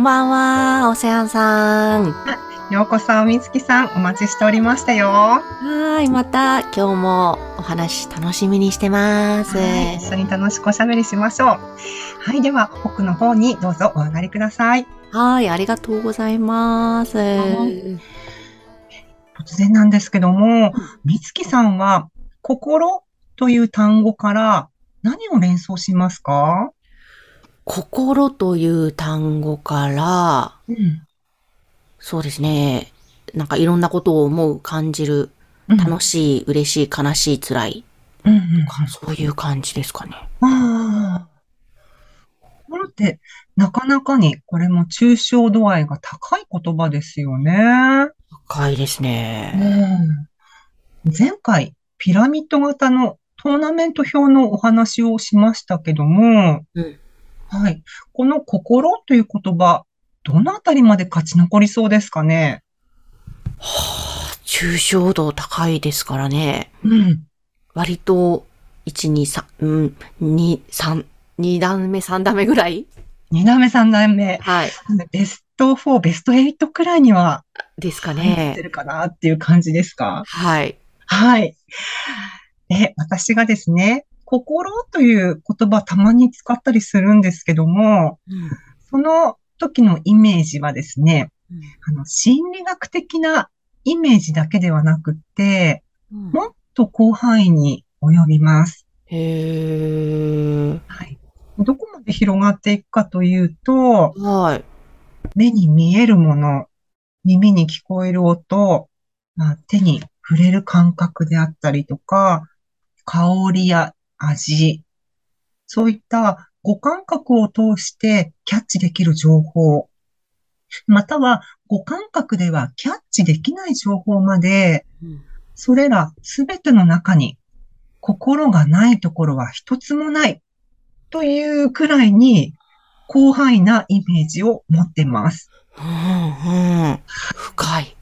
んばんは、オセアンさん。ようこそ、みつきさん、お待ちしておりましたよ。はい、また今日もお話楽しみにしてます。はい、一緒に楽しくおしゃべりしましょう。はい、では、奥の方にどうぞお上がりください。はい、ありがとうございます。突然なんですけども、みつきさんは、心という単語から何を連想しますか？心という単語から、うん。そうですね。なんかいろんなことを思う、感じる、楽しい、嬉しい、悲しい、辛い。うんうん。そういう感じですかね。ああ。心って、なかなかにこれも抽象度合いが高い言葉ですよね。深いですね。うん。前回、ピラミッド型のトーナメント表のお話をしましたけども、うんはい。この心という言葉、どのあたりまで勝ち残りそうですかね？抽象度高いですからね。うん。割と、1、2、3、うん、2、3、2段目、3段目ぐらい？二段目、三段目。はい。ベスト4、ベスト8くらいにはですか入ってね。るかなっていう感じですか？はい。はい。え、私がですね、心という言葉たまに使ったりするんですけども、うんその時のイメージはですね、うんあの、心理学的なイメージだけではなくって、うんもっと広範囲に及びます。へー。はい。どこまで広がっていくかというと、はい。目に見えるもの、耳に聞こえる音、まあ、手に触れる感覚であったりとか、香りや味、そういった五感覚を通してキャッチできる情報、または五感覚ではキャッチできない情報まで、うんそれらすべての中に心がないところは一つもないというくらいに広範囲なイメージを持っています。うん、うん。深い。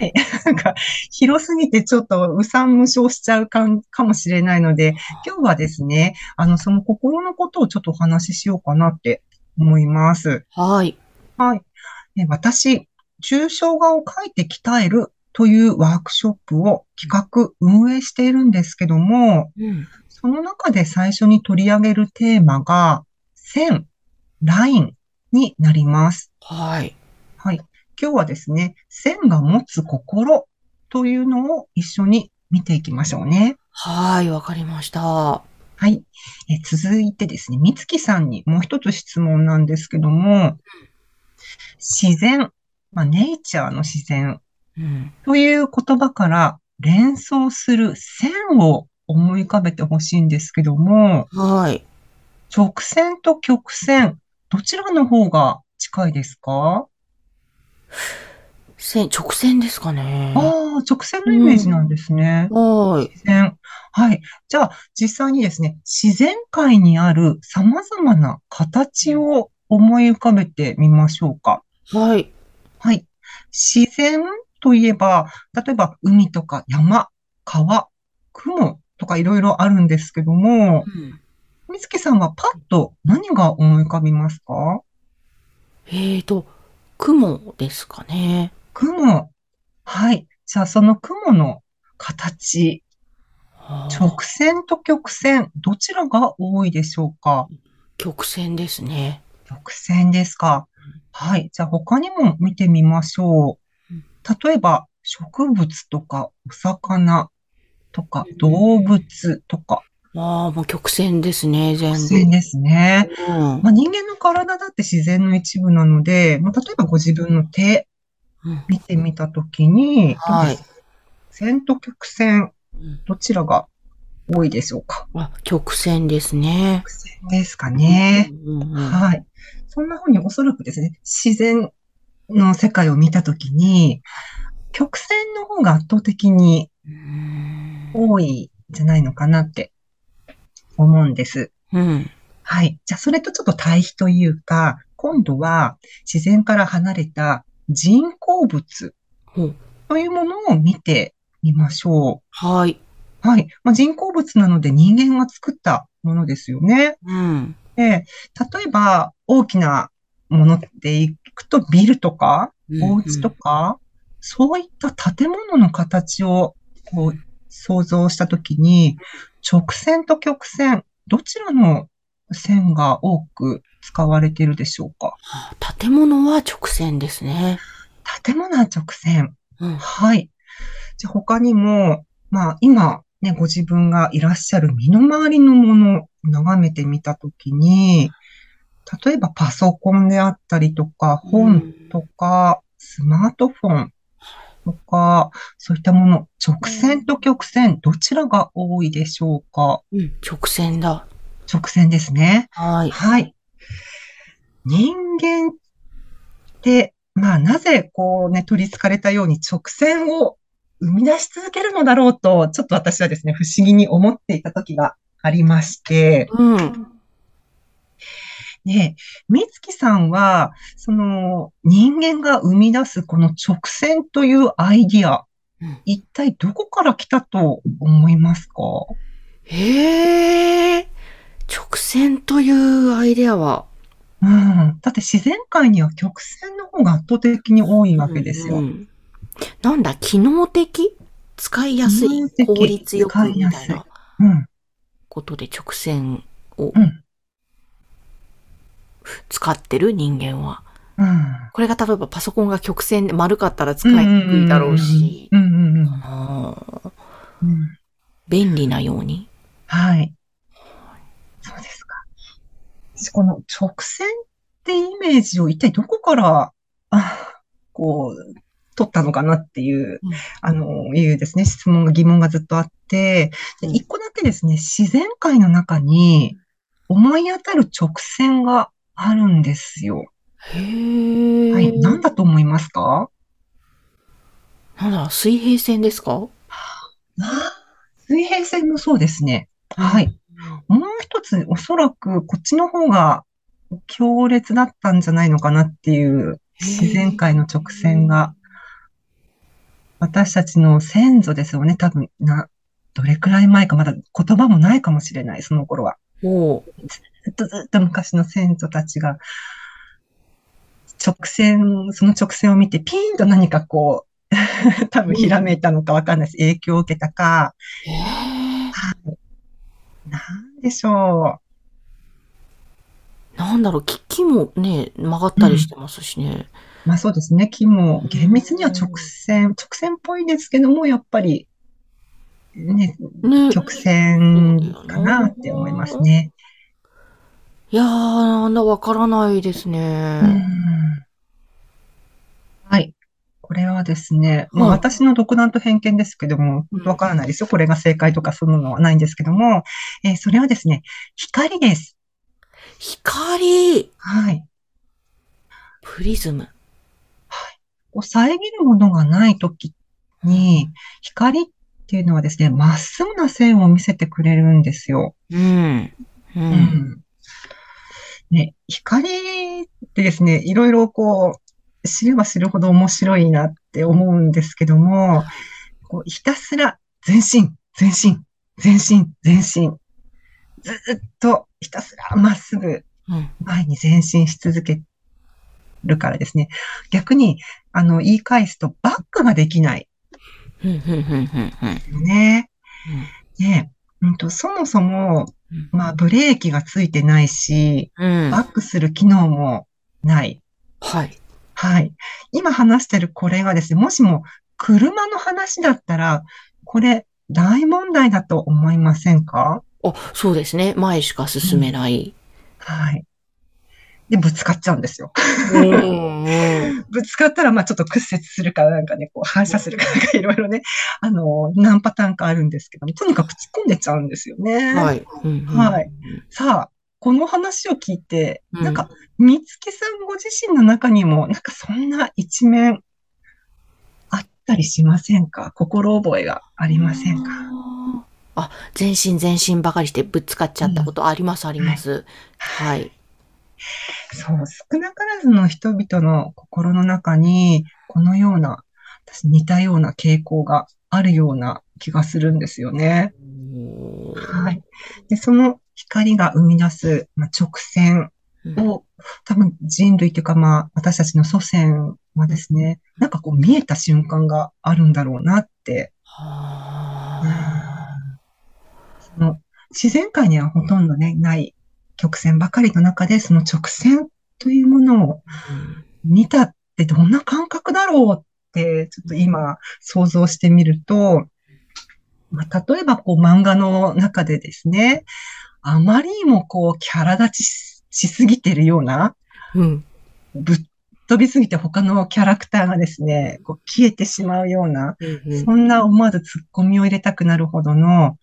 なんか広すぎてちょっとうさん無償しちゃうかんかもしれないので、今日はですね、あの、その心のことをちょっとお話ししようかなって思います。はい。はい。え私、抽象画を描いて鍛えるというワークショップを企画、運営しているんですけども、うん。その中で最初に取り上げるテーマが、線、ラインになります。はい。はい。今日はですね、線が持つ心というのを一緒に見ていきましょうね。はい、わかりました。はい。え続いてですね、みつきさんにもう一つ質問なんですけども、自然、まあ、ネイチャーの自然うん。という言葉から連想する線を思い浮かべてほしいんですけども、はい。直線と曲線、どちらの方が近いですか？線、直線ですかね。ああ、直線のイメージなんですね。はい。自然。はい。じゃあ、実際にですね、自然界にある様々な形を思い浮かべてみましょうか。はい。はい。自然といえば、例えば海とか山、川、雲とかいろいろあるんですけども、うん。みつきさんはパッと何が思い浮かびますか？えーと、雲ですかね。雲。はい。じゃあ、その雲の形、直線と曲線、どちらが多いでしょうか？曲線ですね。曲線ですか。はい。じゃあ他にも見てみましょううん。例えば、植物とか、お魚とかうん、動物とか、ああ、もう曲線ですね、全部。曲線ですね。うん。まあ、人間の体だって自然の一部なので、まあ、例えばご自分の手うん見てみたときに、はい線と曲線、うんどちらが多いでしょうか？あ、曲線ですね。曲線ですかね。うんうんうんはい。そんな風におそらくですね、自然の世界を見たときに、曲線の方が圧倒的にうん多いんじゃないのかなって思うんです。うん。はい。じゃあ、それとちょっと対比というか、今度は自然から離れた人工物というものを見てみましょはい。う。はい。まあ、人工物なので人間が作ったものですよね。うん。で、例えば大きなものでいくとビルとか、お家とか、そういった建物の形をこう想像したときに、直線と曲線、どちらの線が多く使われているでしょうか？あ建物は直線ですね。建物は直線。うん。はい。じゃあ他にも、まあ今ね、ご自分がいらっしゃる身の回りのものを眺めてみたときに、例えばパソコンであったりとか、本とか、スマートフォンとか、そういったもの、直線と曲線、どちらが多いでしょうか？うん。直線だ。直線ですね。はい。はい。人間って、まあなぜこうね、取り憑かれたように直線を生み出し続けるのだろうと、ちょっと私はですね、不思議に思っていた時がありまして、うん。で、美月さんは、その人間が生み出すこの直線というアイディア、うん一体どこから来たと思いますか？へえ。直線というアイデアは。うん。だって自然界には曲線の方が圧倒的に多いわけですよ。うんなんだ、機能的？使いやすい？効率よくみたいなうん。ことで直線をうん。使ってる？人間は。うん。これが例えばパソコンが曲線で丸かったら使いにくいだろうし。便利なように。はい。私この直線ってイメージを一体どこから、あこう、取ったのかなっていう、うんあの、いうですね、質問が疑問がずっとあって、一個だけですね、自然界の中に思い当たる直線があるんですよ。へえ。はい。何だと思いますか？なんだ、水平線ですか？水平線もそうですね。はい。。もう一つ、おそらくこっちの方が強烈だったんじゃないのかなっていう自然界の直線が、私たちの先祖ですよね。多分、な、どれくらい前か、まだ言葉もないかもしれない、その頃は。ずっとずっと昔の先祖たちが、直線、その直線を見てピーンと何かこう、多分ひらめいたのかわかんないです。影響を受けたか。なんでしょなんだろう、木木もね、曲がったりしてますしね。う。まあそうですね。木も厳密には直線、直線っぽいですけども、やっぱり、ね、ね。曲線かなって思いますね。いやー、なんだ、わからないですうね。んはい。これはですね、まあはい私の独断と偏見ですけども、うんわからないですよ。これが正解とかそんなのはないんですけども、えーそれはですね、光です。光はい。プリズム。こう遮るものがないときに、光っていうのはですね、まっすぐな線を見せてくれるんですよ。うん。う。うんん。ね、光ってですね、いろいろこう、知れば知るほど面白いなって思うんですけども、こうひたすら前進、前進、前進、前進。ずっとひたすらまっすぐうん。前に前進し続けるからですね。逆に、あの、言い返すとバックができないうん。うん。うん。うん。よね。ね、うんと、そもそも、まあ、ブレーキがついてないし、うん。バックする機能もない。はい。はい。今話してるこれがですね、もしも車の話だったら、これ大問題だと思いませんか？あ、そうですね。前しか進めない。はい。で、ぶつかっちゃうんですよ。うんうん ぶつかったら、まあちょっと屈折するかなんかね、こう反射するかなんかいろいろね、あの、何パターンかあるんですけども、とにかく突っ込んでっちゃうんですよね。はい。うんうんはい。さあ、この話を聞いて、うんなんか、みつけさんご自身の中にも、なんかそんな一面あったりしませんか？心覚えがありませんか？あ、全身全身ばかりしてぶつかっちゃったことあります、あります。はい。そう、少なからずの人々の心の中に、このような、私似たような傾向があるような気がするんですよね。はい。で、その光が生み出す、まあ、直線うん。を、多分人類というかまあ、私たちの祖先はですね、なんかこう見えた瞬間があるんだろうなって、はその自然界にはほとんどね、ない曲線ばかりの中で、その直線というものをあ見たってどんな感覚だろうって、ちょっと今想像してみると、まあ、例えばこう漫画の中でですね、あまりにもこうキャラ立ちししすぎてるような、うん。ぶっ飛びすぎて他のキャラクターがですね、こう消えてしまうような、うんそんな思わず突っ込みを入れたくなるほどの、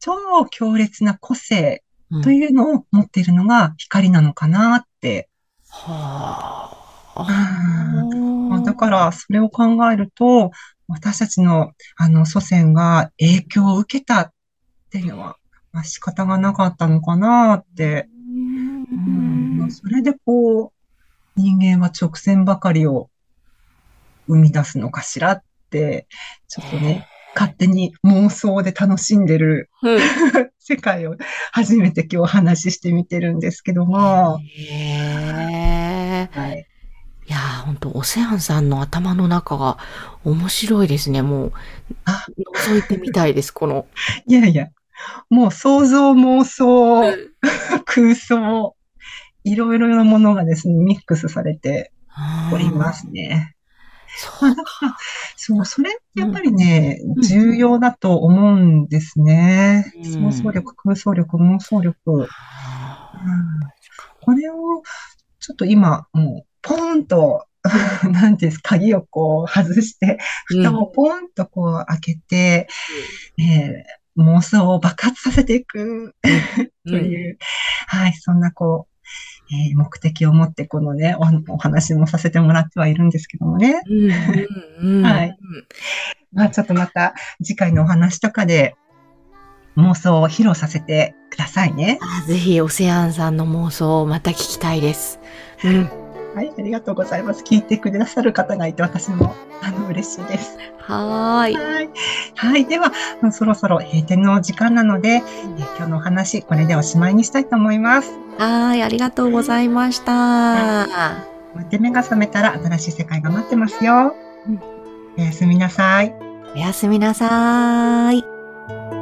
超強烈な個性うんというのを持っているのが光なのかなって。はまああ。だから、それを考えると、私たちの、あの、祖先が影響を受けたっていうのは、まあ、仕方がなかったのかなって。うんまあそれでこう、人間は直線ばかりを生み出すのかしらって、ちょっとね、勝手に妄想で楽しんでるうん 世界を初めて今日話してみてるんですけども、へえ。はい。いやー、ほんと、オセアンさんの頭の中が面白いですね。もう、あ覗いてみたいです、この。いやいや、もう想像妄想、空想、いろいろなものがですね、ミックスされておりますね。そうから、そう、それってやっぱりね、うん。重要だと思うんですね。うん。想像力、空想力、妄想力。うん。これを、ちょっと今、もう、ポーンと、なんていうんですか、鍵をこう外して、蓋をポーンとこう開けて、えー妄想を爆発させていく という、はい、そんなこう、えー目的を持ってこのね、おお話もさせてもらってはいるんですけどもね。うんうんうんはいまあちょっとまた次回のお話とかで妄想を披露させてくださいね。あぜひ、オセアンさんの妄想をまた聞きたいです。うん。はい、ありがとうございます。聞いてくださる方がいて私もあの嬉しいです。はーい。はい。はい。では、そろそろ閉店の時間なので、えー今日のお話、これでおしまいにしたいと思います。はーい、ありがとうございました。また目が覚めたら新しい世界が待ってますよ。うんおやすみなさい。おやすみなさーい。